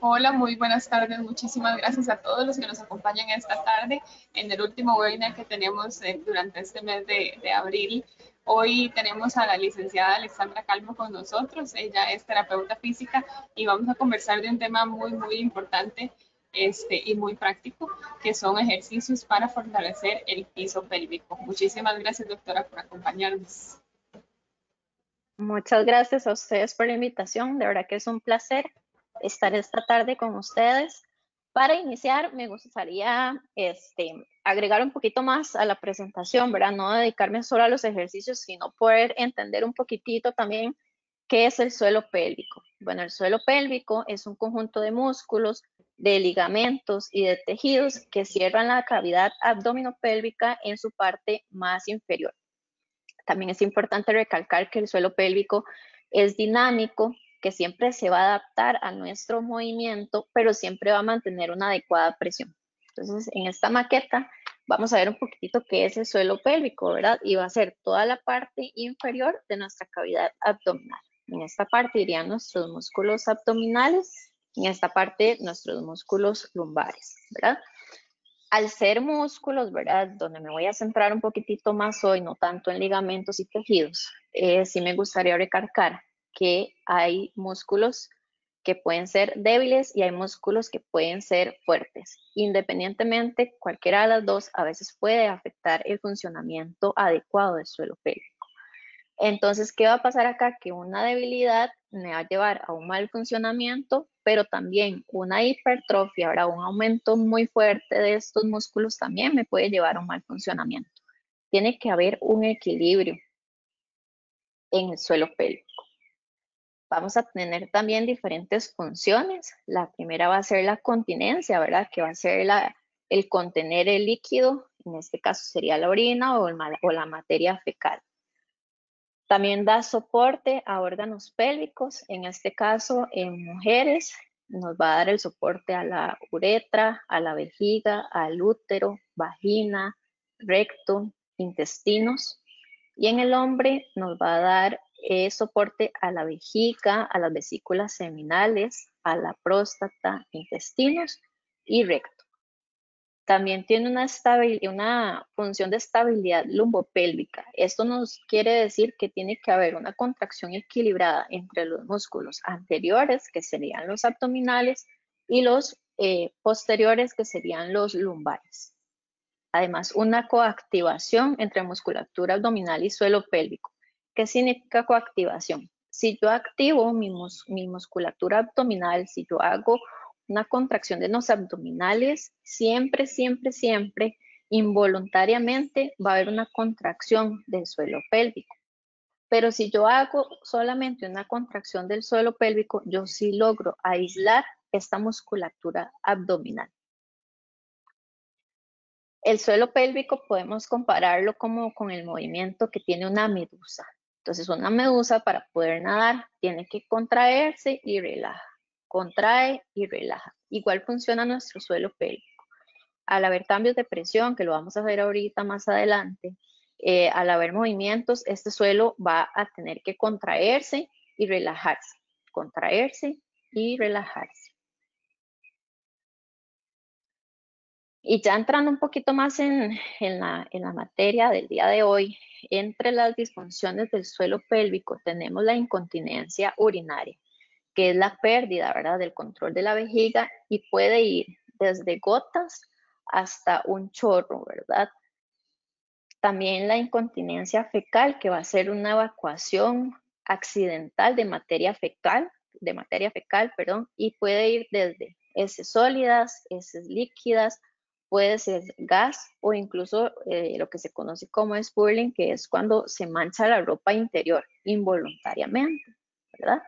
Hola, muy buenas tardes. Muchísimas gracias a todos los que nos acompañan esta tarde en el último webinar que tenemos eh, durante este mes de, abril. Hoy tenemos a la licenciada Alexandra Calvo con nosotros. Ella es terapeuta física y vamos a conversar de un tema muy, muy importante este, y muy práctico, que son ejercicios para fortalecer el piso pélvico. Muchísimas gracias, doctora, por acompañarnos. Muchas gracias a ustedes por la invitación. De verdad que es un placer estar esta tarde con ustedes. Para iniciar, me gustaría este, agregar un poquito más a la presentación, ¿verdad? No dedicarme solo a los ejercicios, sino poder entender un poquitito también qué es el suelo pélvico. Bueno, el suelo pélvico es un conjunto de músculos, de ligamentos y de tejidos que cierran la cavidad abdominopélvica en su parte más inferior. También es importante recalcar que el suelo pélvico es dinámico, que siempre se va a adaptar a nuestro movimiento, pero siempre va a mantener una adecuada presión. Entonces, en esta maqueta vamos a ver un poquitito qué es el suelo pélvico, ¿verdad? Y va a ser toda la parte inferior de nuestra cavidad abdominal. En esta parte irían nuestros músculos abdominales, en esta parte nuestros músculos lumbares, ¿verdad? Al ser músculos, ¿verdad? Donde me voy a centrar un poquitito más hoy, no tanto en ligamentos y tejidos, eh, sí me gustaría recalcar que hay músculos que pueden ser débiles y hay músculos que pueden ser fuertes. Independientemente, cualquiera de las dos a veces puede afectar el funcionamiento adecuado del suelo pélvico. Entonces, ¿qué va a pasar acá? Que una debilidad me va a llevar a un mal funcionamiento, pero también una hipertrofia, ahora un aumento muy fuerte de estos músculos también me puede llevar a un mal funcionamiento. Tiene que haber un equilibrio en el suelo pélvico. Vamos a tener también diferentes funciones. La primera va a ser la continencia, ¿verdad? Que va a ser la, el contener el líquido, en este caso sería la orina o, o la materia fecal. También da soporte a órganos pélvicos, en este caso en mujeres nos va a dar el soporte a la uretra, a la vejiga, al útero, vagina, recto, intestinos. Y en el hombre nos va a dar eh, soporte a la vejiga, a las vesículas seminales, a la próstata, intestinos y recto. También tiene una, función de estabilidad lumbopélvica. Esto nos quiere decir que tiene que haber una contracción equilibrada entre los músculos anteriores, que serían los abdominales, y los eh, posteriores, que serían los lumbares. Además, una coactivación entre musculatura abdominal y suelo pélvico. ¿Qué significa coactivación? Si yo activo mi, musculatura abdominal, si yo hago una contracción de los abdominales, siempre, siempre, siempre, involuntariamente va a haber una contracción del suelo pélvico. Pero si yo hago solamente una contracción del suelo pélvico, yo sí logro aislar esta musculatura abdominal. El suelo pélvico podemos compararlo como con el movimiento que tiene una medusa. Entonces, una medusa para poder nadar tiene que contraerse y relajar contrae y relaja. Igual funciona nuestro suelo pélvico. Al haber cambios de presión, que lo vamos a ver ahorita más adelante, eh, al haber movimientos, este suelo va a tener que contraerse y relajarse, contraerse y relajarse. Y ya entrando un poquito más en la materia del día de hoy, entre las disfunciones del suelo pélvico tenemos la incontinencia urinaria que es la pérdida, ¿verdad?, del control de la vejiga y puede ir desde gotas hasta un chorro, ¿verdad? También la incontinencia fecal, que va a ser una evacuación accidental de materia fecal, de materia fecal, perdón, y puede ir desde heces sólidas, heces líquidas, puede ser gas o incluso eh, lo que se conoce como spurling, que es cuando se mancha la ropa interior involuntariamente, ¿verdad?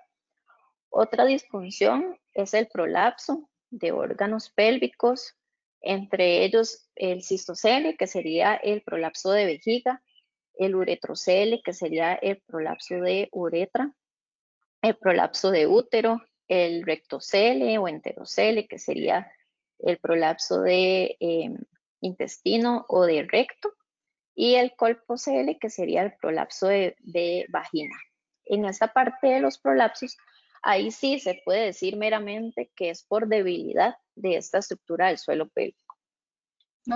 Otra disfunción es el prolapso de órganos pélvicos, entre ellos el cistocele, que sería el prolapso de vejiga, el uretrocele, que sería el prolapso de uretra, el prolapso de útero, el rectocele o enterocele, que sería el prolapso de em, intestino o de recto, y el colpocele, que sería el prolapso de vagina. En esta parte de los prolapsos ahí sí se puede decir meramente que es por debilidad de esta estructura del suelo pélvico.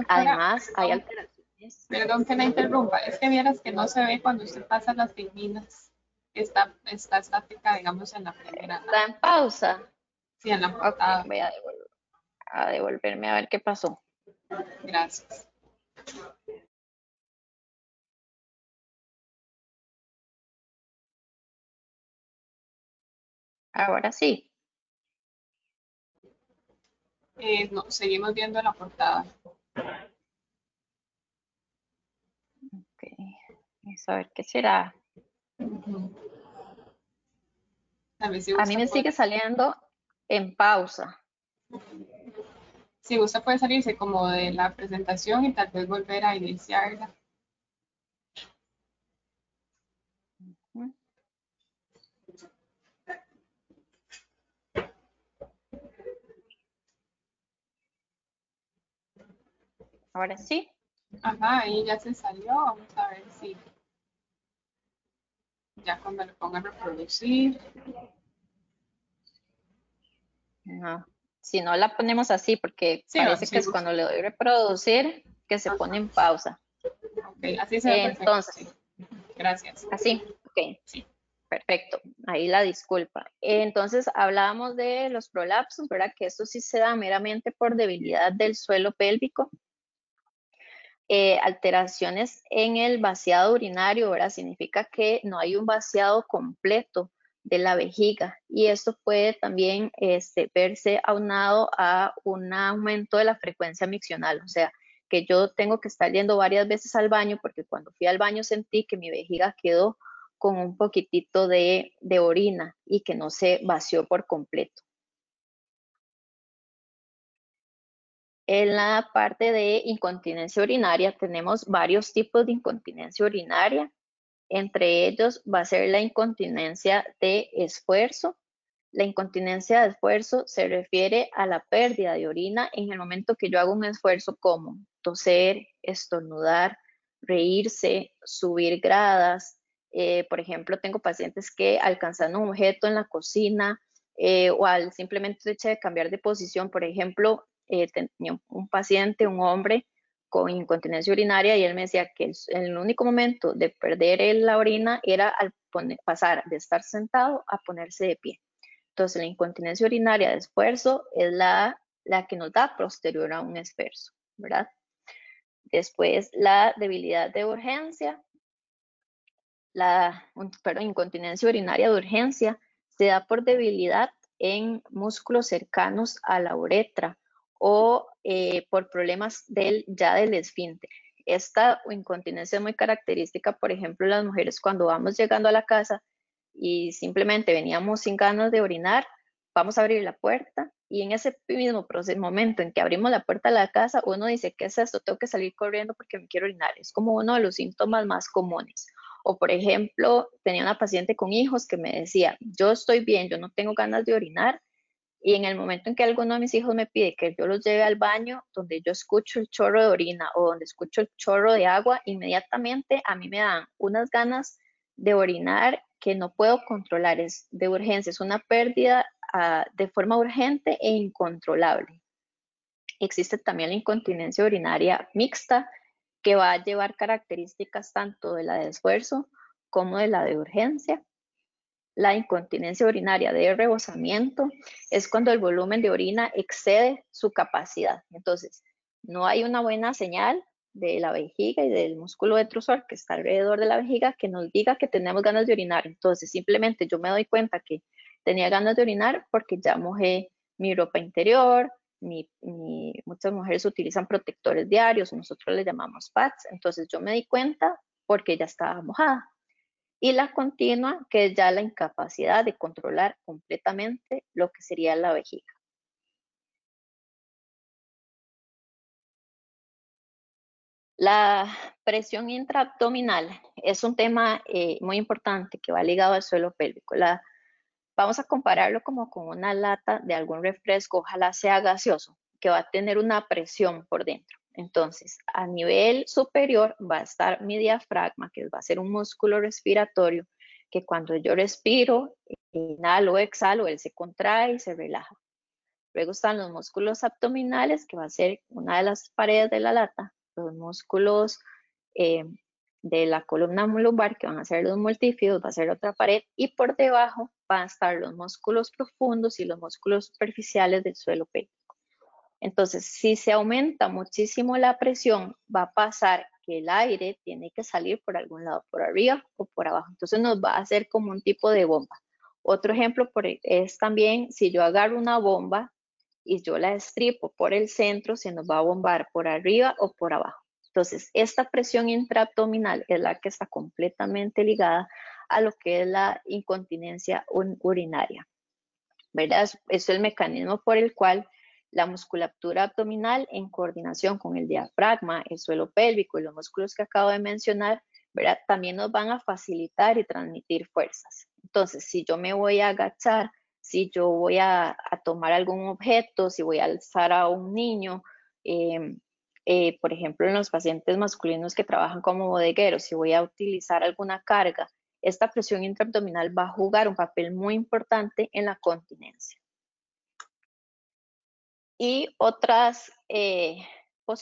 Además, hay alteraciones. Perdón que me interrumpa, es que vieras que no se ve cuando usted pasa las digninas. Está, está estática, digamos, en la primera. Está en pausa. Sí, en la portada. voy a, a devolverme a ver qué pasó. Gracias. Ahora sí. Eh, no, seguimos viendo la portada. Ok. Vamos a ver qué será. A, mí me sigue saliendo en pausa. Si usted puede salirse como de la presentación y tal vez volver a iniciarla. Ahora sí. Ajá, ahí ya se salió. Vamos a ver si ya cuando le ponga a reproducir. No, si no la ponemos así, porque parece que es cuando le doy reproducir que se pone en pausa. Ok, así se ve Entonces, gracias. Así, ok. Sí. Perfecto, ahí la disculpa. Entonces hablábamos de los prolapsos, ¿verdad? Que esto sí se da meramente por debilidad del suelo pélvico eh, alteraciones en el vaciado urinario, ¿verdad? Significa que no hay un vaciado completo de la vejiga y esto puede también este, verse aunado a un aumento de la frecuencia miccional, o sea, que yo tengo que estar yendo varias veces al baño porque cuando fui al baño sentí que mi vejiga quedó con un poquitito de orina y que no se vació por completo. En la parte de incontinencia urinaria tenemos varios tipos de incontinencia urinaria. Entre ellos va a ser la incontinencia de esfuerzo. La incontinencia de esfuerzo se refiere a la pérdida de orina en el momento que yo hago un esfuerzo como toser, estornudar, reírse, subir gradas. Eh, por ejemplo, tengo pacientes que alcanzan un objeto en la cocina eh, o al simplemente de cambiar de posición, por ejemplo, eh, tenía un paciente, un hombre con incontinencia urinaria y él me decía que el, único momento de perder la orina era al pasar de estar sentado a ponerse de pie. Entonces la incontinencia urinaria de esfuerzo es la, la que nos da posterior a un esfuerzo, ¿verdad? Después la debilidad de urgencia, la perdón, incontinencia urinaria de urgencia se da por debilidad en músculos cercanos a la uretra o eh, por problemas del, ya del esfínter. Esta incontinencia es muy característica, por ejemplo, las mujeres cuando vamos llegando a la casa y simplemente veníamos sin ganas de orinar, vamos a abrir la puerta y en ese mismo proceso, momento en que abrimos la puerta de la casa, uno dice, ¿qué es esto? Tengo que salir corriendo porque me quiero orinar. Es como uno de los síntomas más comunes. O por ejemplo, tenía una paciente con hijos que me decía, yo estoy bien, yo no tengo ganas de orinar, y en el momento en que alguno de mis hijos me pide que yo los lleve al baño, donde yo escucho el chorro de orina o donde escucho el chorro de agua, inmediatamente a mí me dan unas ganas de orinar que no puedo controlar. Es de urgencia, es una pérdida ah, de forma urgente e incontrolable. Existe también la incontinencia urinaria mixta, que va a llevar características tanto de la de esfuerzo como de la de urgencia. La incontinencia urinaria de rebosamiento es cuando el volumen de orina excede su capacidad. Entonces, no hay una buena señal de la vejiga y del músculo detrusor que está alrededor de la vejiga que nos diga que tenemos ganas de orinar. Entonces, simplemente yo me doy cuenta que tenía ganas de orinar porque ya mojé mi ropa interior, muchas mujeres utilizan protectores diarios, nosotros le llamamos pads. Entonces, yo me di cuenta porque ya estaba mojada y la continua, que es ya la incapacidad de controlar completamente lo que sería la vejiga. La presión intraabdominal es un tema eh, muy importante que va ligado al suelo pélvico. Vamos a compararlo como con una lata de algún refresco, ojalá sea gaseoso, que va a tener una presión por dentro. Entonces, a nivel superior va a estar mi diafragma, que va a ser un músculo respiratorio que cuando yo respiro, inhalo, exhalo, él se contrae y se relaja. Luego están los músculos abdominales, que va a ser una de las paredes de la lata, los músculos eh, de la columna lumbar, que van a ser los multífidos, va a ser otra pared, y por debajo van a estar los músculos profundos y los músculos superficiales del suelo pélvico. Entonces, si se aumenta muchísimo la presión, va a pasar que el aire tiene que salir por algún lado, por arriba o por abajo. Entonces nos va a hacer como un tipo de bomba. Otro ejemplo e, es también si yo agarro una bomba y yo la estripo por el centro, se nos va a bombar por arriba o por abajo. Entonces, esta presión intraabdominal es la que está completamente ligada a lo que es la incontinencia urinaria. ¿Verdad? Es el mecanismo por el cual la musculatura abdominal en coordinación con el diafragma, el suelo pélvico y los músculos que acabo de mencionar, también nos van a facilitar y transmitir fuerzas. Entonces, si yo me voy a agachar, si yo voy a, tomar algún objeto, si voy a alzar a un niño, em, eh, por ejemplo, en los pacientes masculinos que trabajan como bodegueros, si voy a utilizar alguna carga, esta presión intraabdominal va a jugar un papel muy importante en la continencia y otras, eh,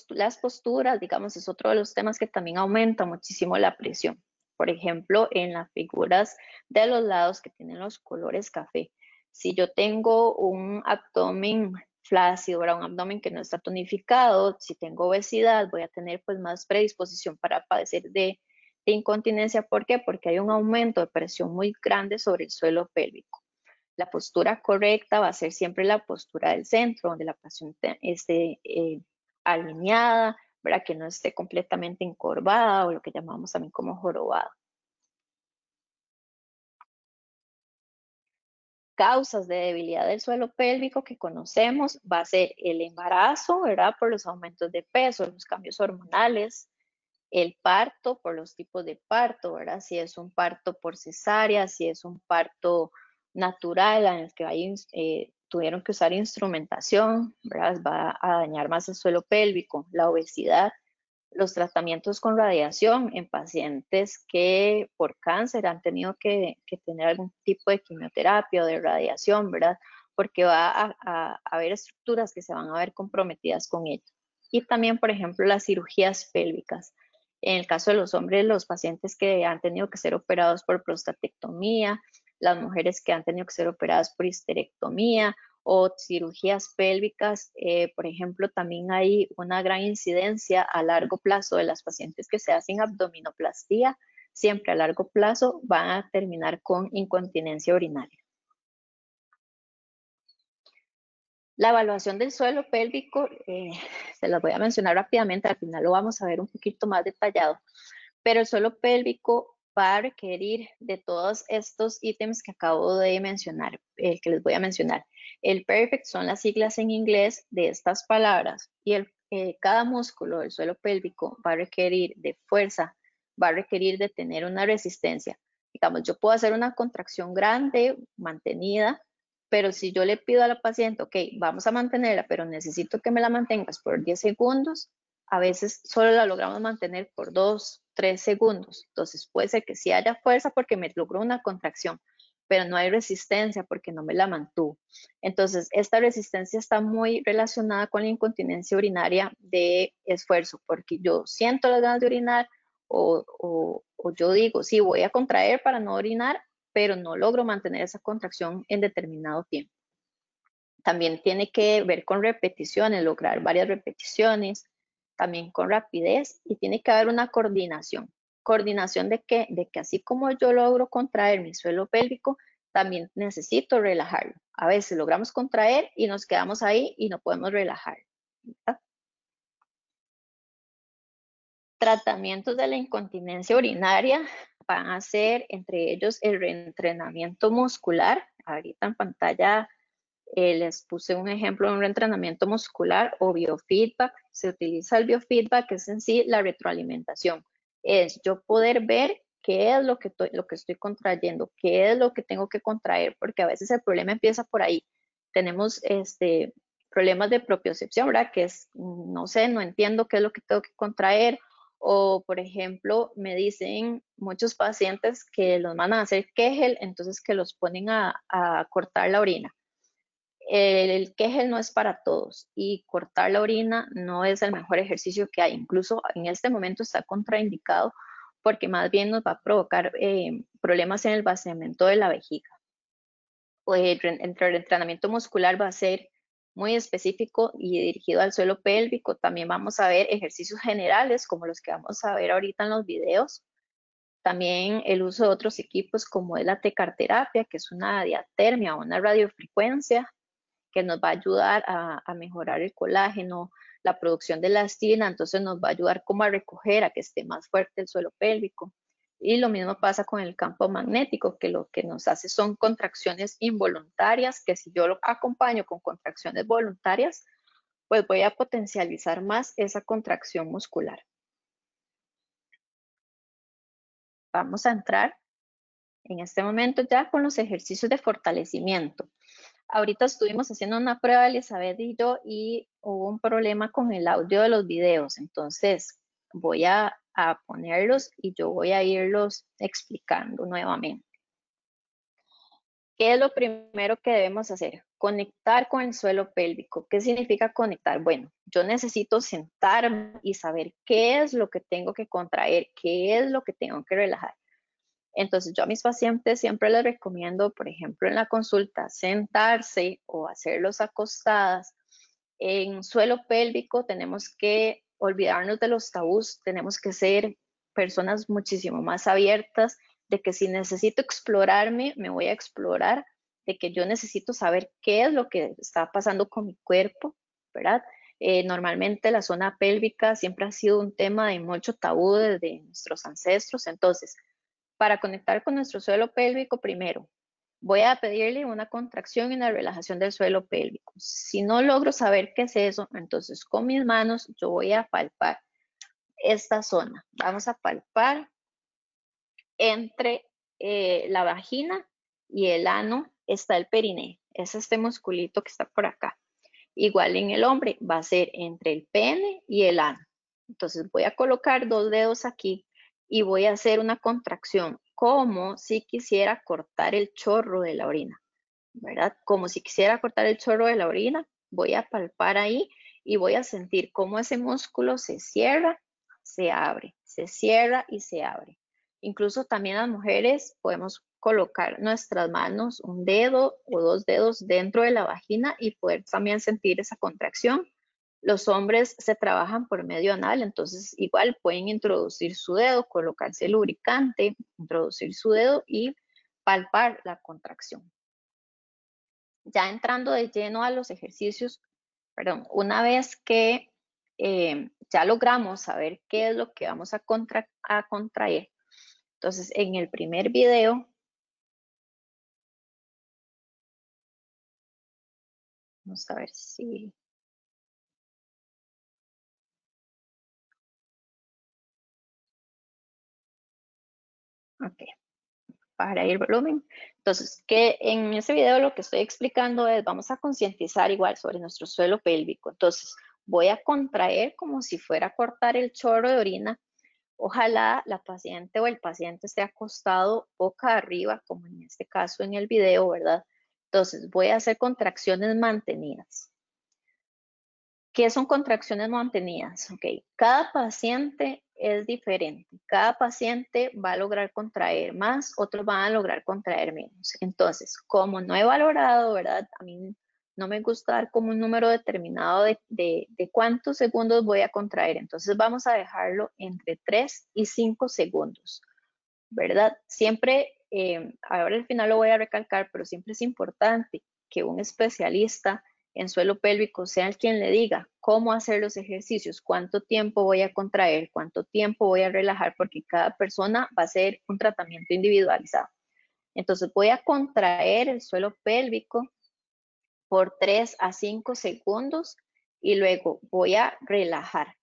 las posturas, digamos, es otro de los temas que también aumenta muchísimo la presión. Por ejemplo, en las figuras de los lados que tienen los colores café. Si yo tengo un abdomen flácido, un abdomen que no está tonificado, si tengo obesidad, voy a tener pues más predisposición para padecer de, de incontinencia. ¿Por qué? Porque hay un aumento de presión muy grande sobre el suelo pélvico. La postura correcta va a ser siempre la postura del centro, donde la paciente esté eh, alineada, ¿verdad? que no esté completamente encorvada o lo que llamamos también como jorobada. Causas de debilidad del suelo pélvico que conocemos va a ser el embarazo, ¿verdad? Por los aumentos de peso, los cambios hormonales, el parto por los tipos de parto, ¿verdad? Si es un parto por cesárea, si es un parto natural en el que eh, tuvieron que usar instrumentación, va a dañar más el suelo pélvico, la obesidad, los tratamientos con radiación en pacientes que por cáncer han tenido que, tener algún tipo de quimioterapia o de radiación, ¿verdad? Porque va a, a, haber estructuras que se van a ver comprometidas con ello. Y también, por ejemplo, las cirugías pélvicas. En el caso de los hombres, los pacientes que han tenido que ser operados por prostatectomía, las mujeres que han tenido que ser operadas por histerectomía o cirugías pélvicas. Eh, por ejemplo, también hay una gran incidencia a largo plazo de las pacientes que se hacen abdominoplastía. Siempre a largo plazo van a terminar con incontinencia urinaria. La evaluación del suelo pélvico, eh, se las voy a mencionar rápidamente, al final lo vamos a ver un poquito más detallado, pero el suelo pélvico va a requerir de todos estos ítems que acabo de mencionar, el que les voy a mencionar. El perfect son las siglas en inglés de estas palabras y el, eh, cada músculo del suelo pélvico va a requerir de fuerza, va a requerir de tener una resistencia. Digamos, yo puedo hacer una contracción grande, mantenida, pero si yo le pido a la paciente, ok, vamos a mantenerla, pero necesito que me la mantengas por 10 segundos, a veces solo la logramos mantener por 2, tres segundos. Entonces puede ser que sí haya fuerza porque me logró una contracción, pero no hay resistencia porque no me la mantuvo. Entonces, esta resistencia está muy relacionada con la incontinencia urinaria de esfuerzo, porque yo siento las ganas de orinar o, o yo digo, sí, voy a contraer para no orinar, pero no logro mantener esa contracción en determinado tiempo. También tiene que ver con repeticiones, lograr varias repeticiones, también con rapidez y tiene que haber una coordinación. ¿Coordinación de qué? De que así como yo logro contraer mi suelo pélvico, también necesito relajarlo. A veces logramos contraer y nos quedamos ahí y no podemos relajar. Tratamientos de la incontinencia urinaria van a ser entre ellos el reentrenamiento muscular. Ahorita en pantalla eh, les puse un ejemplo de un reentrenamiento muscular o biofeedback. Se utiliza el biofeedback, que es en sí la retroalimentación. Es yo poder ver qué es lo que, lo estoy contrayendo, qué es lo que tengo que contraer, porque a veces el problema empieza por ahí. Tenemos este, problemas de propiocepción, ¿verdad? Que es, no sé, no entiendo qué es lo que tengo que contraer, O, por ejemplo, me dicen muchos pacientes que los mandan a hacer Kegel, entonces que los ponen a, cortar la orina. El, el no es para todos y cortar la orina no es el mejor ejercicio que hay. Incluso en este momento está contraindicado porque más bien nos va a provocar eh, problemas en el vaciamiento de la vejiga. El, el entrenamiento muscular va a ser muy específico y dirigido al suelo pélvico. También vamos a ver ejercicios generales como los que vamos a ver ahorita en los videos. También el uso de otros equipos como es la tecarterapia, que es una diatermia o una radiofrecuencia que nos va a ayudar a, mejorar el colágeno, la producción de elastina, entonces nos va a ayudar como a recoger, a que esté más fuerte el suelo pélvico. Y lo mismo pasa con el campo magnético, que lo que nos hace son contracciones involuntarias, que si yo lo acompaño con contracciones voluntarias, pues voy a potencializar más esa contracción muscular. Vamos a entrar en este momento ya con los ejercicios de fortalecimiento. Ahorita estuvimos haciendo una prueba, Elizabeth y yo, y hubo un problema con el audio de los videos. Entonces, voy a a ponerlos y yo voy a irlos explicando nuevamente. ¿Qué es lo primero que debemos hacer? Conectar con el suelo pélvico. ¿Qué significa conectar? Bueno, yo necesito sentarme y saber qué es lo que tengo que contraer, qué es lo que tengo que relajar. Entonces, yo a mis pacientes siempre les recomiendo, por ejemplo, en la consulta, sentarse o hacerlos acostadas. En suelo pélvico tenemos que olvidarnos de los tabús, tenemos que ser personas muchísimo más abiertas, de que si necesito explorarme, me voy a explorar, de que yo necesito saber qué es lo que está pasando con mi cuerpo, ¿verdad? Eh, normalmente la zona pélvica siempre ha sido un tema de mucho tabú desde nuestros ancestros, entonces, para conectar con nuestro suelo pélvico, primero, voy a pedirle una contracción y una relajación del suelo pélvico. Si no logro saber qué es eso, entonces con mis manos yo voy a palpar esta zona. Vamos a palpar entre eh, la vagina y el ano está el perineo. Es este musculito que está por acá. Igual en el hombre va a ser entre el pene y el ano. Entonces voy a colocar dos dedos aquí y voy a hacer una contracción como si quisiera cortar el chorro de la orina, ¿verdad? Como si quisiera cortar el chorro de la orina, voy a palpar ahí y voy a sentir cómo ese músculo se cierra, se abre, se cierra y se abre. Incluso también las mujeres podemos colocar nuestras manos, un dedo o dos dedos dentro de la vagina y poder también sentir esa contracción los hombres se trabajan por medio anal, entonces igual pueden introducir su dedo, colocarse el lubricante, introducir su dedo y palpar la contracción. Ya entrando de lleno a los ejercicios, perdón, una vez que eh, ya logramos saber qué es lo que vamos a, a contraer, entonces en el primer video Vamos a ver si Ok, para ir volumen. Entonces, que en ese video lo que estoy explicando es, vamos a concientizar igual sobre nuestro suelo pélvico. Entonces, voy a contraer como si fuera a cortar el chorro de orina. Ojalá la paciente o el paciente esté acostado boca arriba, como en este caso en el video, ¿verdad? Entonces, voy a hacer contracciones mantenidas. ¿Qué son contracciones mantenidas? Ok, cada paciente es diferente. Cada paciente va a lograr contraer más, otros van a lograr contraer menos. Entonces, como no he valorado, ¿verdad? A mí no me gusta dar como un número determinado de, de, cuántos segundos voy a contraer. Entonces, vamos a dejarlo entre 3 y 5 segundos, ¿verdad? Siempre, eh, ahora al final lo voy a recalcar, pero siempre es importante que un especialista en suelo pélvico sea el quien le diga cómo hacer los ejercicios, cuánto tiempo voy a contraer, cuánto tiempo voy a relajar, porque cada persona va a hacer un tratamiento individualizado. Entonces voy a contraer el suelo pélvico por 3 a 5 segundos y luego voy a relajar.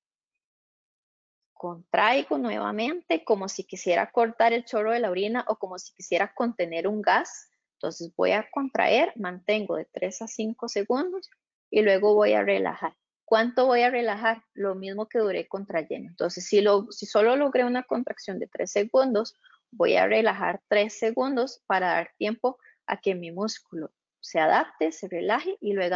Contraigo nuevamente como si quisiera cortar el chorro de la orina o como si quisiera contener un gas entonces voy a contraer, mantengo de 3 a 5 segundos y luego voy a relajar. ¿Cuánto voy a relajar? Lo mismo que duré contrayendo. Entonces, si, lo, si solo logré una contracción de 3 segundos, voy a relajar 3 segundos para dar tiempo a que mi músculo se adapte, se relaje y luego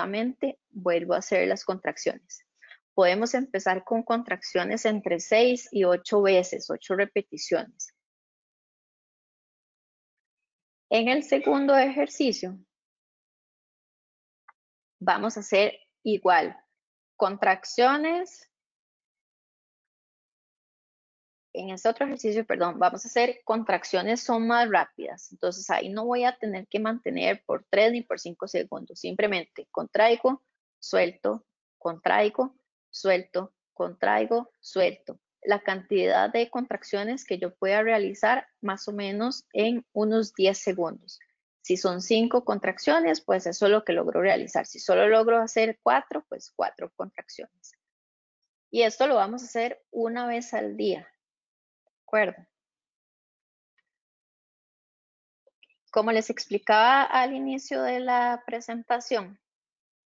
vuelvo a hacer las contracciones. Podemos empezar con contracciones entre 6 y 8 veces, 8 repeticiones. En el segundo ejercicio, vamos a hacer igual, contracciones. En este otro ejercicio, perdón, vamos a hacer contracciones son más rápidas. Entonces ahí no voy a tener que mantener por 3 ni por 5 segundos. Simplemente contraigo, suelto, contraigo, suelto, contraigo, suelto. La cantidad de contracciones que yo pueda realizar más o menos en unos 10 segundos. Si son cinco contracciones, pues eso es lo que logro realizar. Si solo logro hacer cuatro, pues cuatro contracciones. Y esto lo vamos a hacer una vez al día. ¿De acuerdo? Como les explicaba al inicio de la presentación,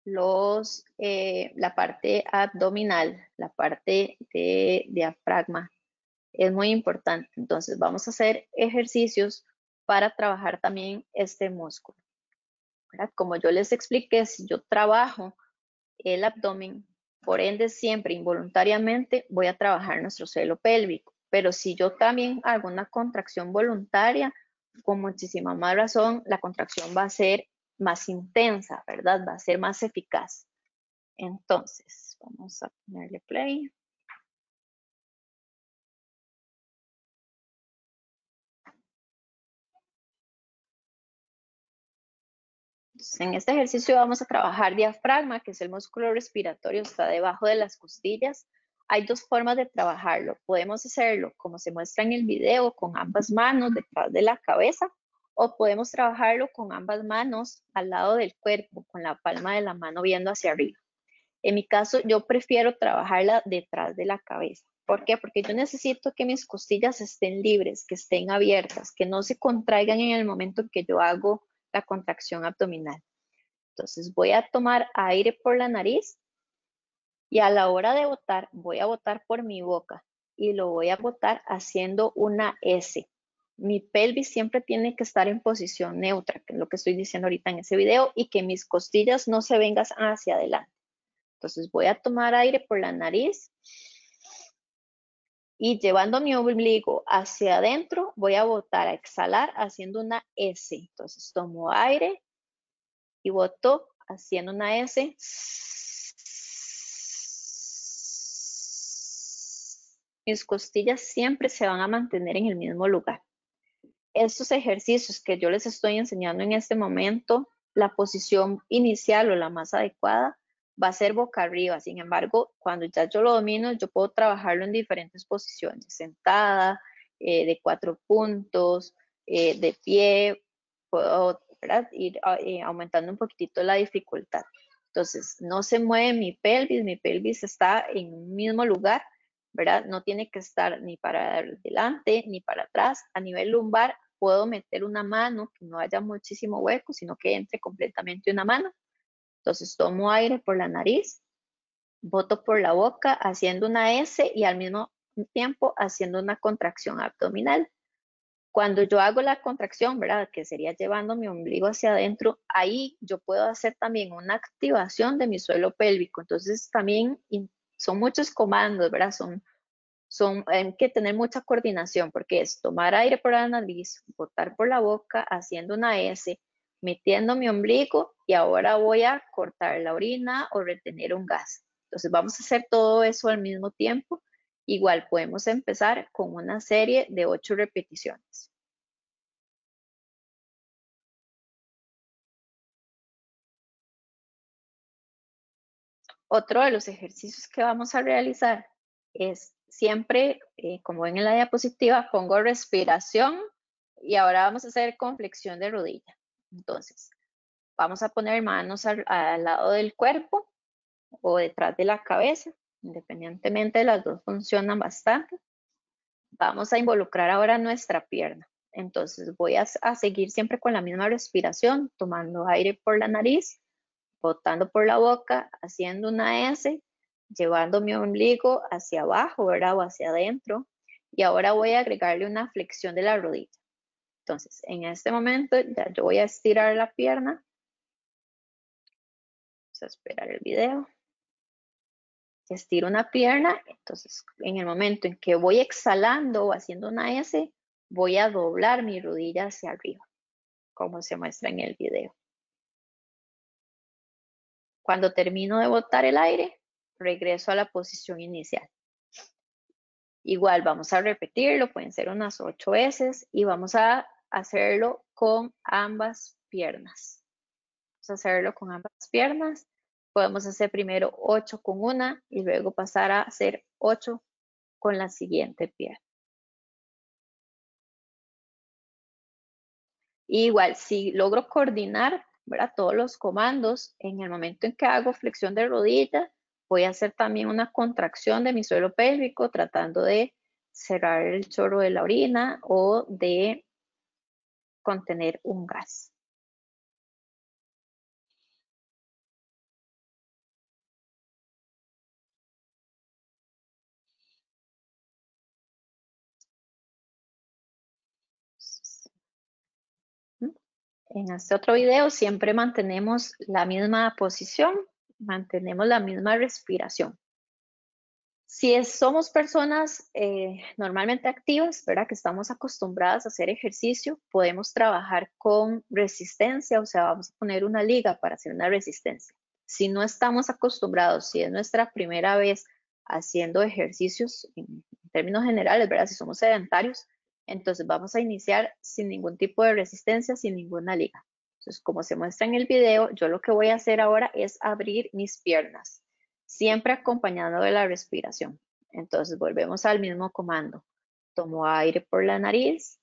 los, eh, la parte abdominal, la parte de diafragma, es muy importante. Entonces vamos a hacer ejercicios para trabajar también este músculo. Como yo les expliqué, si yo trabajo el abdomen, por ende siempre involuntariamente voy a trabajar nuestro suelo pélvico. Pero si yo también hago una contracción voluntaria, con muchísima más razón, la contracción va a ser más intensa, ¿verdad? Va a ser más eficaz. Entonces, vamos a ponerle play. en este ejercicio vamos a trabajar diafragma, que es el músculo respiratorio, está debajo de las costillas. Hay dos formas de trabajarlo. Podemos hacerlo como se muestra en el video, con ambas manos detrás de la cabeza, o podemos trabajarlo con ambas manos al lado del cuerpo, con la palma de la mano viendo hacia arriba. En mi caso, yo prefiero trabajarla detrás de la cabeza. ¿Por qué? Porque yo necesito que mis costillas estén libres, que estén abiertas, que no se contraigan en el momento en que yo hago la contracción abdominal. Entonces voy a tomar aire por la nariz y a la hora de botar voy a botar por mi boca y lo voy a botar haciendo una S. Mi pelvis siempre tiene que estar en posición neutra, que es lo que estoy diciendo ahorita en ese video, y que mis costillas no se vengan hacia adelante. Entonces voy a tomar aire por la nariz y llevando mi ombligo hacia adentro, voy a botar, a exhalar haciendo una S. Entonces tomo aire y boto haciendo una S. Mis costillas siempre se van a mantener en el mismo lugar. Estos ejercicios que yo les estoy enseñando en este momento, la posición inicial o la más adecuada va a ser boca arriba. Sin embargo, cuando ya yo lo domino, yo puedo trabajarlo en diferentes posiciones, sentada, eh, de cuatro puntos, eh, de pie, puedo ir ah, eh, aumentando un poquitito la dificultad. Entonces, no se mueve mi pelvis, mi pelvis está en un mismo lugar, ¿verdad? No tiene que estar ni para adelante ni para atrás. A nivel lumbar, puedo meter una mano, que no haya muchísimo hueco, sino que entre completamente una mano entonces tomo aire por la nariz, boto por la boca haciendo una S y al mismo tiempo haciendo una contracción abdominal. Cuando yo hago la contracción, ¿verdad? Que sería llevando mi ombligo hacia adentro, ahí yo puedo hacer también una activación de mi suelo pélvico. Entonces también son muchos comandos, ¿verdad? Son, son, hay que tener mucha coordinación porque es tomar aire por la nariz, botar por la boca haciendo una S, metiendo mi ombligo y ahora voy a cortar la orina o retener un gas. Entonces vamos a hacer todo eso al mismo tiempo. Igual podemos empezar con una serie de ocho repeticiones. Otro de los ejercicios que vamos a realizar es siempre, eh, como ven en la diapositiva, pongo respiración y ahora vamos a hacer con flexión de rodilla. Entonces, vamos a poner manos al, lado del cuerpo o detrás de la cabeza, independientemente las dos funcionan bastante. Vamos a involucrar ahora nuestra pierna. Entonces voy a, a, seguir siempre con la misma respiración, tomando aire por la nariz, botando por la boca, haciendo una S, llevando mi ombligo hacia abajo, ¿verdad? O hacia adentro. Y ahora voy a agregarle una flexión de la rodilla. Entonces, en este momento ya yo voy a estirar la pierna. Vamos a esperar el video. Estiro una pierna, entonces en el momento en que voy exhalando o haciendo una S, voy a doblar mi rodilla hacia arriba, como se muestra en el video. Cuando termino de botar el aire, regreso a la posición inicial. Igual vamos a repetirlo, pueden ser unas ocho veces y vamos a hacerlo con ambas piernas. Vamos a hacerlo con ambas piernas. Podemos hacer primero ocho con una y luego pasar a hacer ocho con la siguiente pierna. Igual, si logro coordinar todos los comandos, en el momento en que hago flexión de rodilla, voy a hacer también una contracción de mi suelo pélvico tratando de cerrar el chorro de la orina o de contener un gas. En este otro video siempre mantenemos la misma posición, mantenemos la misma respiración. Si somos personas eh, normalmente activas, ¿verdad? Que estamos acostumbradas a hacer ejercicio, podemos trabajar con resistencia, o sea, vamos a poner una liga para hacer una resistencia. Si no estamos acostumbrados, si es nuestra primera vez haciendo ejercicios en términos generales, ¿verdad? Si somos sedentarios, entonces vamos a iniciar sin ningún tipo de resistencia, sin ninguna liga. Entonces, como se muestra en el video, yo lo que voy a hacer ahora es abrir mis piernas, siempre acompañado de la respiración. Entonces, volvemos al mismo comando. Tomo aire por la nariz,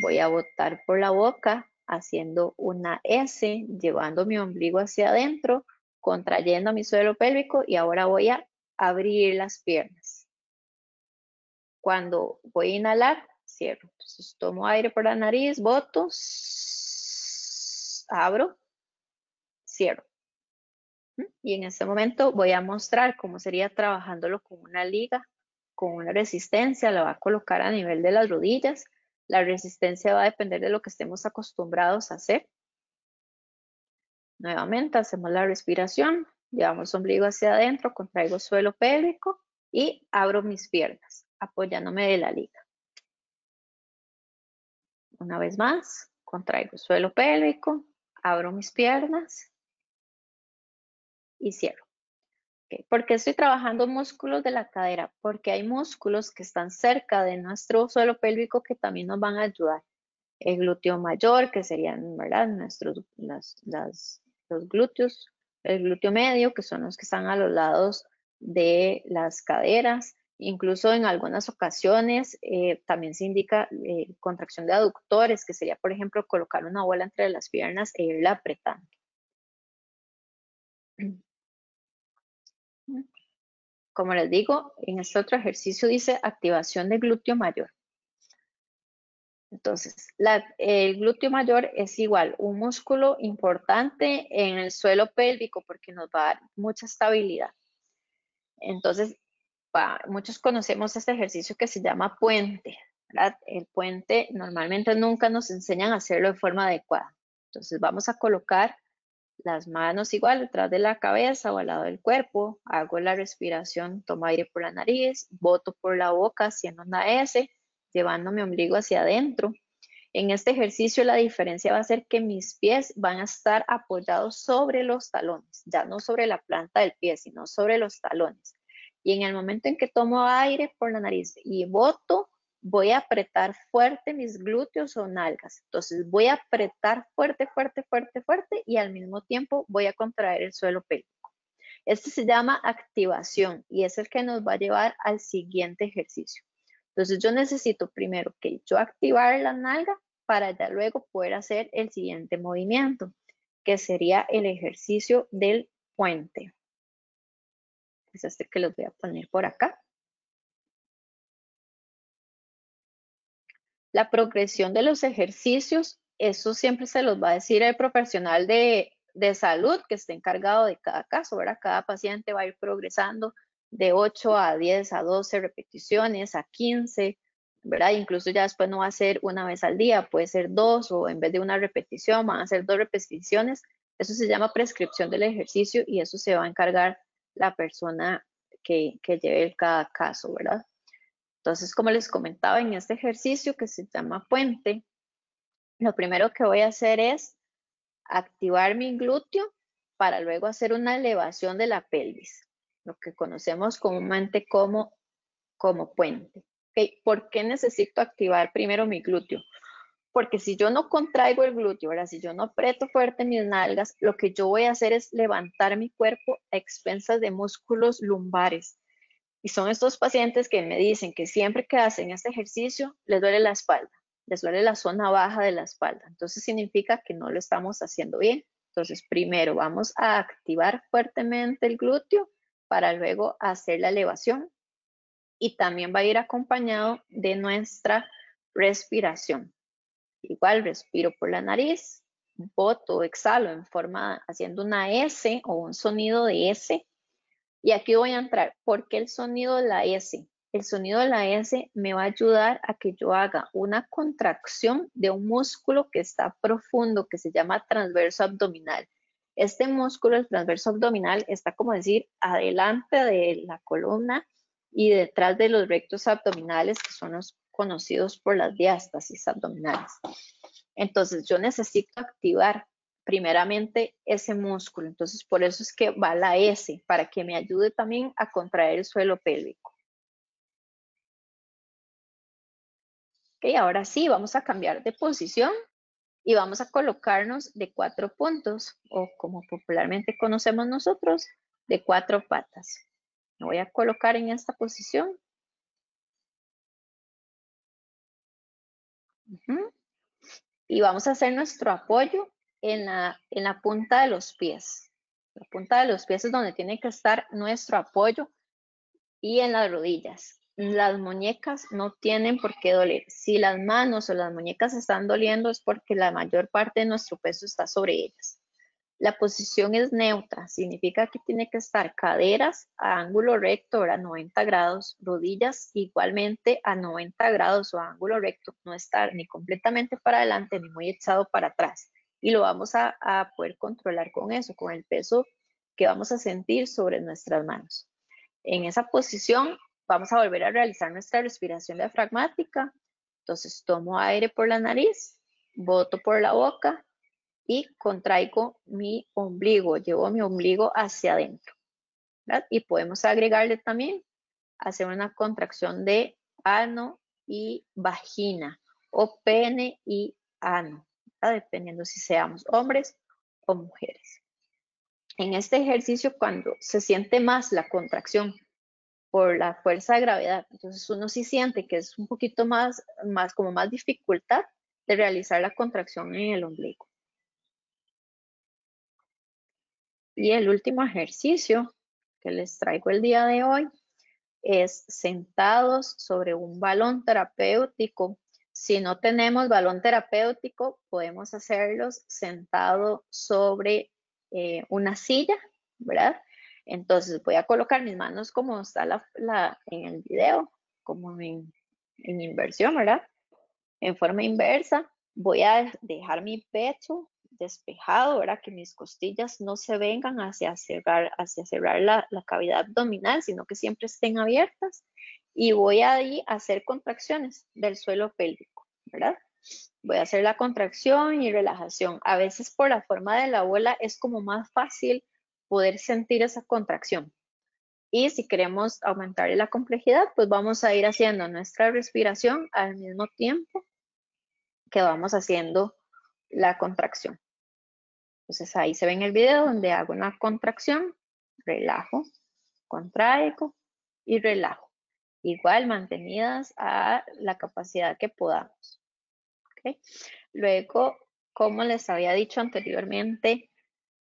voy a botar por la boca, haciendo una S, llevando mi ombligo hacia adentro, contrayendo mi suelo pélvico y ahora voy a abrir las piernas. Cuando voy a inhalar, cierro. Entonces tomo aire por la nariz, boto, abro, cierro. ¿Mm? Y en este momento voy a mostrar cómo sería trabajándolo con una liga, con una resistencia, la va a colocar a nivel de las rodillas. La resistencia va a depender de lo que estemos acostumbrados a hacer. Nuevamente hacemos la respiración, llevamos ombligo hacia adentro, contraigo suelo pélvico y abro mis piernas apoyándome de la liga. Una vez más, contraigo el suelo pélvico, abro mis piernas y cierro. ¿Por qué estoy trabajando músculos de la cadera? Porque hay músculos que están cerca de nuestro suelo pélvico que también nos van a ayudar. El glúteo mayor, que serían. Nuestros, los glúteos, el glúteo medio, que son los que están a los lados de las caderas, Incluso en algunas ocasiones eh, también se indica eh, contracción de aductores, que sería, por ejemplo, colocar una bola entre las piernas e irla apretando. Como les digo, en este otro ejercicio dice activación de glúteo mayor. Entonces, el glúteo mayor es igual un músculo importante en el suelo pélvico porque nos va a dar mucha estabilidad. Entonces, muchos conocemos este ejercicio que se llama puente. El puente normalmente nunca nos enseñan a hacerlo de forma adecuada. Entonces vamos a colocar las manos igual detrás de la cabeza o al lado del cuerpo. Hago la respiración, tomo aire por la nariz, boto por la boca haciendo una S, llevando mi ombligo hacia adentro. En este ejercicio la diferencia va a ser que mis pies van a estar apoyados sobre los talones, ya no sobre la planta del pie, sino sobre los talones. Y en el momento en que tomo aire por la nariz y boto, voy a apretar fuerte mis glúteos o nalgas. Entonces voy a apretar fuerte, fuerte, fuerte, fuerte y al mismo tiempo voy a contraer el suelo pélvico. Este se llama activación y es el que nos va a llevar al siguiente ejercicio. Entonces yo necesito primero que yo activar la nalga para ya luego poder hacer el siguiente movimiento, que sería el ejercicio del puente es este que los voy a poner por acá. La progresión de los ejercicios, eso siempre se los va a decir el profesional de, salud que esté encargado de cada caso, ¿verdad? Cada paciente va a ir progresando de 8 a 10 a 12 repeticiones, a 15, ¿verdad? Incluso ya después no va a ser una vez al día, puede ser dos o en vez de una repetición van a ser dos repeticiones. Eso se llama prescripción del ejercicio y eso se va a encargar la persona que, que lleve cada caso, ¿verdad? Entonces, como les comentaba, en este ejercicio que se llama puente, lo primero que voy a hacer es activar mi glúteo para luego hacer una elevación de la pelvis, lo que conocemos comúnmente como, como puente. ¿Por qué necesito activar primero mi glúteo? Porque si yo no contraigo el glúteo, ahora si yo no aprieto fuerte mis nalgas, lo que yo voy a hacer es levantar mi cuerpo a expensas de músculos lumbares. Y son estos pacientes que me dicen que siempre que hacen este ejercicio les duele la espalda, les duele la zona baja de la espalda. Entonces significa que no lo estamos haciendo bien. Entonces, primero vamos a activar fuertemente el glúteo para luego hacer la elevación y también va a ir acompañado de nuestra respiración. Igual respiro por la nariz, boto, exhalo en forma haciendo una S o un sonido de S. Y aquí voy a entrar. ¿Por qué el sonido de la S? El sonido de la S me va a ayudar a que yo haga una contracción de un músculo que está profundo, que se llama transverso abdominal. Este músculo, el transverso abdominal, está como decir adelante de la columna y detrás de los rectos abdominales, que son los conocidos por las diástasis abdominales. Entonces, yo necesito activar primeramente ese músculo. Entonces, por eso es que va la S, para que me ayude también a contraer el suelo pélvico. Ok, ahora sí, vamos a cambiar de posición y vamos a colocarnos de cuatro puntos o como popularmente conocemos nosotros, de cuatro patas. Me voy a colocar en esta posición. Y vamos a hacer nuestro apoyo en la, en la punta de los pies. La punta de los pies es donde tiene que estar nuestro apoyo y en las rodillas las muñecas no tienen por qué doler. Si las manos o las muñecas están doliendo es porque la mayor parte de nuestro peso está sobre ellas. La posición es neutra, significa que tiene que estar caderas a ángulo recto, a 90 grados, rodillas igualmente a 90 grados o ángulo recto, no estar ni completamente para adelante ni muy echado para atrás. Y lo vamos a, a poder controlar con eso, con el peso que vamos a sentir sobre nuestras manos. En esa posición Vamos a volver a realizar nuestra respiración diafragmática. Entonces tomo aire por la nariz, boto por la boca y contraigo mi ombligo, llevo mi ombligo hacia adentro. Y podemos agregarle también, hacer una contracción de ano y vagina o pene y ano, dependiendo si seamos hombres o mujeres. En este ejercicio, cuando se siente más la contracción por la fuerza de gravedad. Entonces uno sí siente que es un poquito más, más como más dificultad de realizar la contracción en el ombligo. Y el último ejercicio que les traigo el día de hoy es sentados sobre un balón terapéutico. Si no tenemos balón terapéutico, podemos hacerlos sentado sobre eh, una silla, ¿verdad? Entonces voy a colocar mis manos como está la, en el video, como en, inversión, ¿verdad? En forma inversa. Voy a dejar mi pecho despejado, ¿verdad? Que mis costillas no se vengan hacia cerrar, hacia cerrar la, cavidad abdominal, sino que siempre estén abiertas. Y voy ahí a hacer contracciones del suelo pélvico, ¿verdad? Voy a hacer la contracción y relajación. A veces por la forma de la bola es como más fácil poder sentir esa contracción. Y si queremos aumentar la complejidad, pues vamos a ir haciendo nuestra respiración al mismo tiempo que vamos haciendo la contracción. Entonces ahí se ve en el video donde hago una contracción, relajo, contraigo y relajo. Igual mantenidas a la capacidad que podamos. Luego, como les había dicho anteriormente,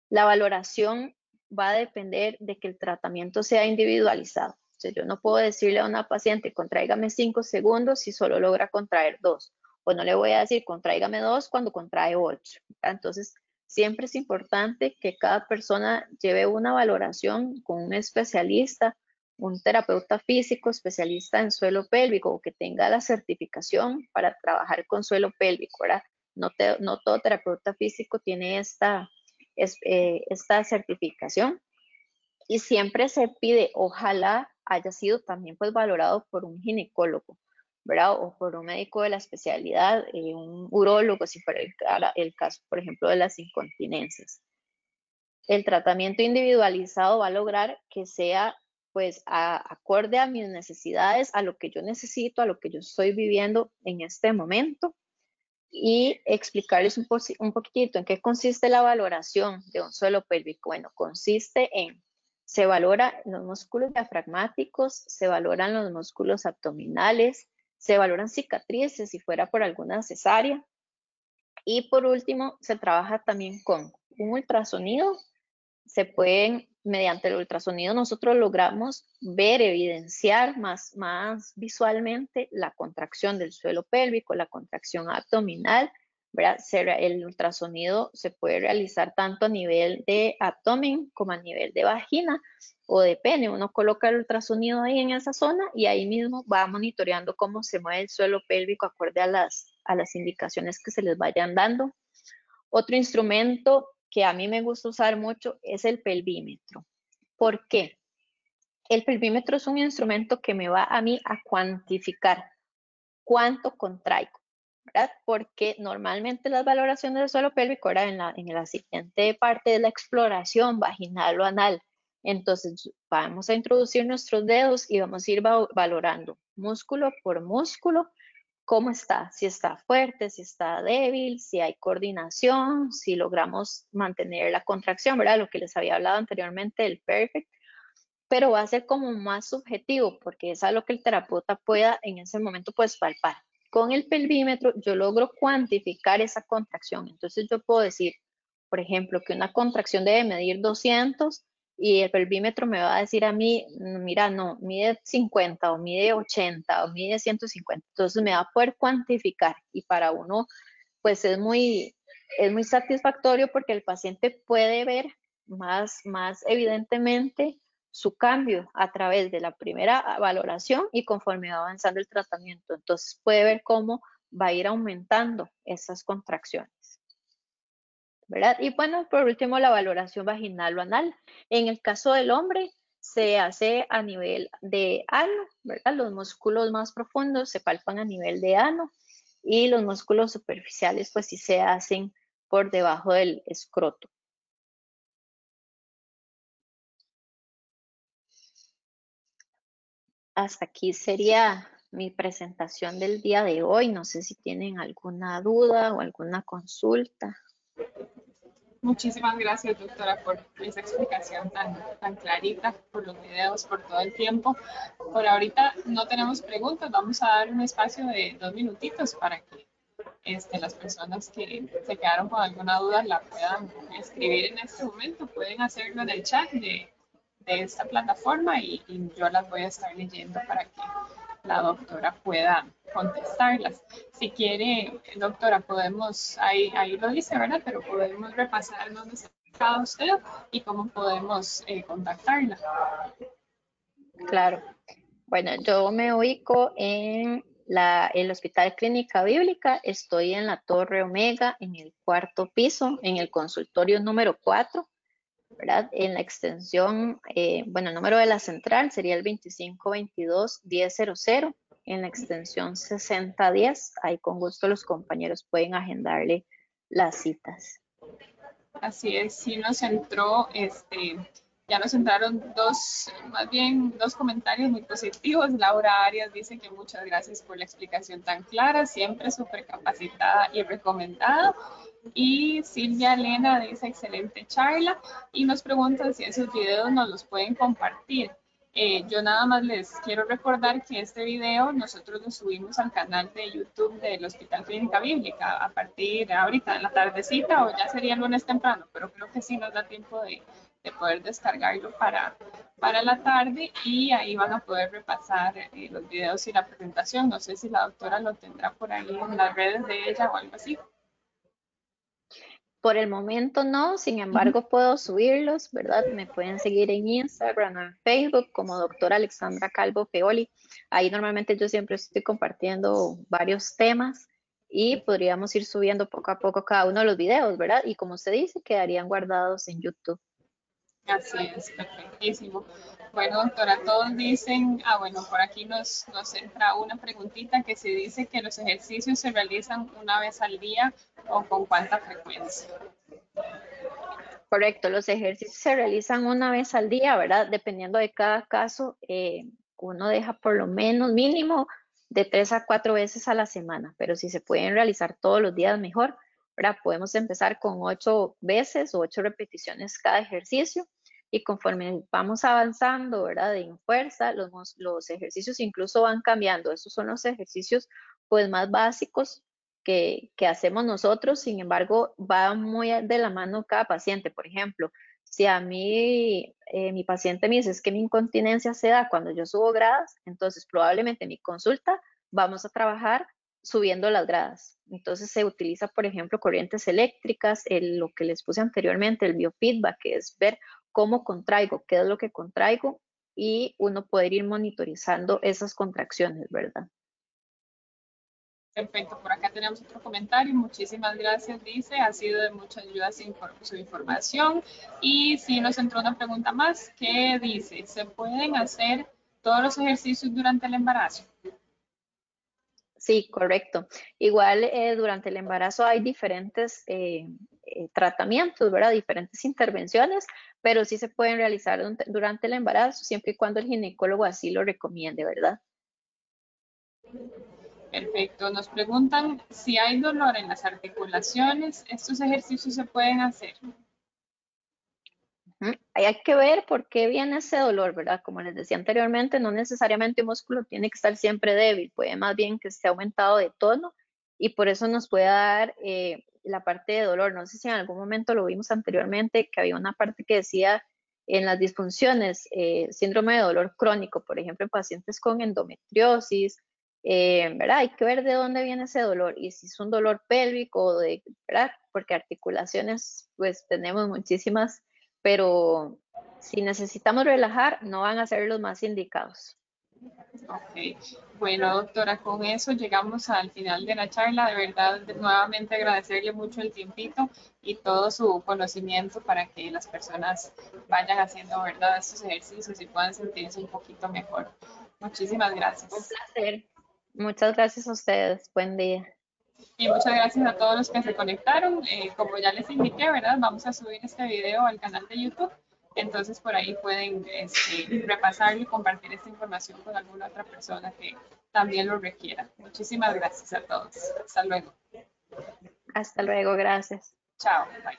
la valoración va a depender de que el tratamiento sea individualizado. yo no puedo decirle a una paciente, contráigame cinco segundos si solo logra contraer dos. O no le voy a decir, contráigame dos cuando contrae ocho. Entonces, siempre es importante que cada persona lleve una valoración con un especialista un terapeuta físico especialista en suelo pélvico o que tenga la certificación para trabajar con suelo pélvico, ¿verdad? No, todo terapeuta físico tiene esta, eh, esta certificación y siempre se pide, ojalá haya sido también pues valorado por un ginecólogo, ¿verdad? O por un médico de la especialidad, eh, un urólogo, si fuera el, el caso, por ejemplo, de las incontinencias. El tratamiento individualizado va a lograr que sea pues acorde a mis necesidades, a lo que yo necesito, a lo que yo estoy viviendo en este momento y explicarles un, un poquitito en qué consiste la valoración de un suelo pélvico. Bueno, consiste en, se valora los músculos diafragmáticos, se valoran los músculos abdominales, se valoran cicatrices si fuera por alguna cesárea. Y por último, se trabaja también con un ultrasonido. Se pueden, mediante el ultrasonido, nosotros logramos ver, evidenciar más, más visualmente la contracción del suelo pélvico, la contracción abdominal, el ultrasonido se puede realizar tanto a nivel de abdomen como a nivel de vagina o de pene. Uno coloca el ultrasonido ahí en esa zona y ahí mismo va monitoreando cómo se mueve el suelo pélvico acorde a las, a las indicaciones que se les vayan dando. Otro instrumento que a mí me gusta usar mucho es el pelvímetro. ¿Por qué? El pelvímetro es un instrumento que me va a mí a cuantificar cuánto contraigo. Porque normalmente las valoraciones del suelo pélvico eran en la, en la siguiente parte de la exploración vaginal o anal. Entonces vamos a introducir nuestros dedos y vamos a ir valorando músculo por músculo cómo está, si está fuerte, si está débil, si hay coordinación, si logramos mantener la contracción, ¿verdad? Lo que les había hablado anteriormente del perfect, pero va a ser como más subjetivo porque es algo que el terapeuta pueda en ese momento pues palpar con el pelvímetro yo logro cuantificar esa contracción. Entonces yo puedo decir, por ejemplo, que una contracción debe medir 200 y el pelvímetro me va a decir a mí, mira, no, mide 50 o mide 80 o mide 150. Entonces me va a poder cuantificar y para uno, pues es muy, es muy satisfactorio porque el paciente puede ver más, más evidentemente su cambio a través de la primera valoración y conforme va avanzando el tratamiento. Entonces puede ver cómo va a ir aumentando esas contracciones. Y bueno, por último, la valoración vaginal o anal. En el caso del hombre, se hace a nivel de ano, ¿verdad? Los músculos más profundos se palpan a nivel de ano y los músculos superficiales, pues sí se hacen por debajo del escroto. hasta aquí sería mi presentación del día de hoy. No sé si tienen alguna duda o alguna consulta. Muchísimas gracias, doctora, por esa explicación tan, tan clarita, por los videos, por todo el tiempo. Por ahorita no tenemos preguntas, vamos a dar un espacio de dos minutitos para que este, las personas que se quedaron con alguna duda la puedan escribir en este momento. Pueden hacerlo en el chat de, de esta plataforma y, yo las voy a estar leyendo para que la doctora pueda contestarlas. Si quiere, doctora, podemos, ahí, ahí lo dice, ¿verdad? Pero podemos repasar dónde está usted y cómo podemos eh, contactarla. Claro. Bueno, yo me ubico en la, el Hospital Clínica Bíblica, estoy en la Torre Omega, en el cuarto piso, en el consultorio número 4. ¿Verdad? En la extensión, eh, bueno, el número de la central sería el 2522-1000. En la extensión 6010, ahí con gusto los compañeros pueden agendarle las citas. Así es, sí nos entró, este, ya nos entraron dos, más bien dos comentarios muy positivos. Laura Arias dice que muchas gracias por la explicación tan clara, siempre súper capacitada y recomendada. Y Silvia Elena dice excelente charla y nos preguntan si esos videos nos los pueden compartir. Eh, yo nada más les quiero recordar que este video nosotros lo subimos al canal de YouTube del Hospital Clínica Bíblica a partir de ahorita en la tardecita o ya sería el lunes temprano, pero creo que sí nos da tiempo de, de poder descargarlo para, para la tarde y ahí van a poder repasar eh, los videos y la presentación. No sé si la doctora lo tendrá por ahí en las redes de ella o algo así. Por el momento no, sin embargo puedo subirlos, ¿verdad? Me pueden seguir en Instagram o en Facebook como doctora Alexandra Calvo Feoli. Ahí normalmente yo siempre estoy compartiendo varios temas y podríamos ir subiendo poco a poco cada uno de los videos, ¿verdad? Y como usted dice, quedarían guardados en YouTube. Así es, perfectísimo. Bueno, doctora, todos dicen, ah, bueno, por aquí nos, nos entra una preguntita que se dice que los ejercicios se realizan una vez al día o con cuánta frecuencia. Correcto, los ejercicios se realizan una vez al día, ¿verdad? Dependiendo de cada caso, eh, uno deja por lo menos mínimo de tres a cuatro veces a la semana, pero si se pueden realizar todos los días mejor, ¿verdad? Podemos empezar con ocho veces o ocho repeticiones cada ejercicio y conforme vamos avanzando, ¿verdad? En fuerza, los, los ejercicios incluso van cambiando. Estos son los ejercicios pues más básicos que, que, hacemos nosotros, sin embargo, va muy de la mano cada paciente. Por ejemplo, si a mí eh, mi paciente me dice que mi incontinencia se da cuando yo subo gradas, entonces probablemente mi consulta vamos a trabajar subiendo las gradas. Entonces se utiliza, por ejemplo, corrientes eléctricas, lo que les puse anteriormente, el biofeedback, que es ver cómo contraigo, qué es lo que contraigo y uno poder ir monitorizando esas contracciones, ¿verdad? Perfecto, por acá tenemos otro comentario. Muchísimas gracias, dice. Ha sido de mucha ayuda su información. Y si nos entró una pregunta más, ¿qué dice? ¿Se pueden hacer todos los ejercicios durante el embarazo? Sí, correcto. Igual eh, durante el embarazo hay diferentes eh, eh, tratamientos, ¿verdad? Diferentes intervenciones, pero sí se pueden realizar durante el embarazo siempre y cuando el ginecólogo así lo recomiende, ¿verdad? Perfecto. Nos preguntan si hay dolor en las articulaciones, ¿estos ejercicios se pueden hacer? Hay que ver por qué viene ese dolor, ¿verdad? Como les decía anteriormente, no necesariamente el músculo tiene que estar siempre débil, puede más bien que esté aumentado de tono y por eso nos puede dar eh, la parte de dolor. No sé si en algún momento lo vimos anteriormente, que había una parte que decía en las disfunciones, eh, síndrome de dolor crónico, por ejemplo, en pacientes con endometriosis, eh, ¿verdad? Hay que ver de dónde viene ese dolor y si es un dolor pélvico, de, ¿verdad? Porque articulaciones, pues tenemos muchísimas pero si necesitamos relajar, no van a ser los más indicados. Ok, bueno doctora, con eso llegamos al final de la charla. De verdad, nuevamente agradecerle mucho el tiempito y todo su conocimiento para que las personas vayan haciendo, ¿verdad?, estos ejercicios y puedan sentirse un poquito mejor. Muchísimas gracias. Un placer. Muchas gracias a ustedes. Buen día. Y muchas gracias a todos los que se conectaron. Eh, como ya les indiqué, ¿verdad? Vamos a subir este video al canal de YouTube. Entonces por ahí pueden este, repasarlo y compartir esta información con alguna otra persona que también lo requiera. Muchísimas gracias a todos. Hasta luego. Hasta luego, gracias. Chao. Bye.